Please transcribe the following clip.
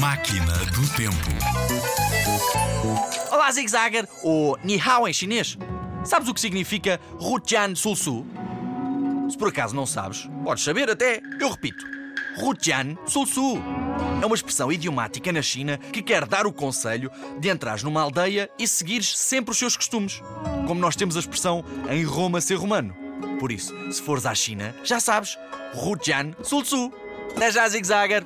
Máquina do Tempo. Olá, Zig Zagger, ou Ni Hao em chinês. Sabes o que significa Rujian Sulsu? Se por acaso não sabes, podes saber até. Eu repito. Rujian Sulsu. É uma expressão idiomática na China que quer dar o conselho de entrares numa aldeia e seguires sempre os seus costumes. Como nós temos a expressão em Roma ser romano. Por isso, se fores à China, já sabes. Rujian Sulsu. Até já, Zig Zagger.